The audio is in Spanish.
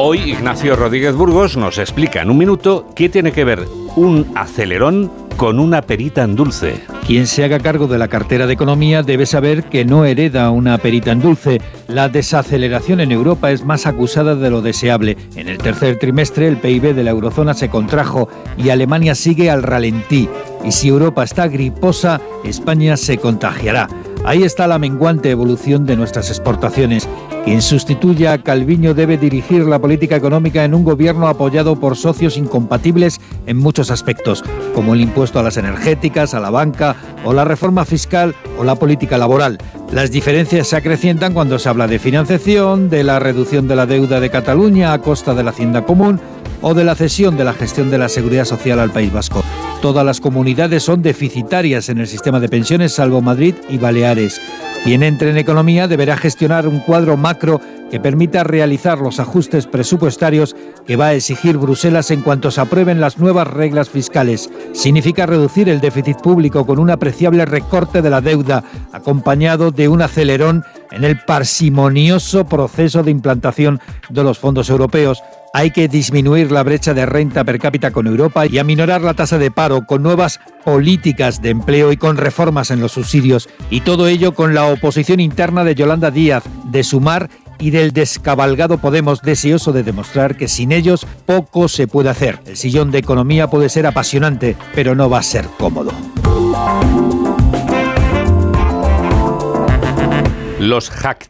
Hoy Ignacio Rodríguez Burgos nos explica en un minuto qué tiene que ver un acelerón con una perita en dulce. Quien se haga cargo de la cartera de economía debe saber que no hereda una perita en dulce. La desaceleración en Europa es más acusada de lo deseable. En el tercer trimestre el PIB de la eurozona se contrajo y Alemania sigue al ralentí. Y si Europa está griposa, España se contagiará. Ahí está la menguante evolución de nuestras exportaciones. Quien sustituya a Calviño debe dirigir la política económica en un gobierno apoyado por socios incompatibles en muchos aspectos, como el impuesto a las energéticas, a la banca, o la reforma fiscal o la política laboral. Las diferencias se acrecientan cuando se habla de financiación, de la reducción de la deuda de Cataluña a costa de la hacienda común o de la cesión de la gestión de la seguridad social al País Vasco. Todas las comunidades son deficitarias en el sistema de pensiones, salvo Madrid y Baleares. Quien entre en economía deberá gestionar un cuadro macro que permita realizar los ajustes presupuestarios que va a exigir Bruselas en cuanto se aprueben las nuevas reglas fiscales. Significa reducir el déficit público con un apreciable recorte de la deuda, acompañado de un acelerón en el parsimonioso proceso de implantación de los fondos europeos. Hay que disminuir la brecha de renta per cápita con Europa y aminorar la tasa de paro con nuevas políticas de empleo y con reformas en los subsidios. Y todo ello con la oposición interna de Yolanda Díaz, de Sumar y del descabalgado Podemos deseoso de demostrar que sin ellos poco se puede hacer. El sillón de economía puede ser apasionante, pero no va a ser cómodo. Los hack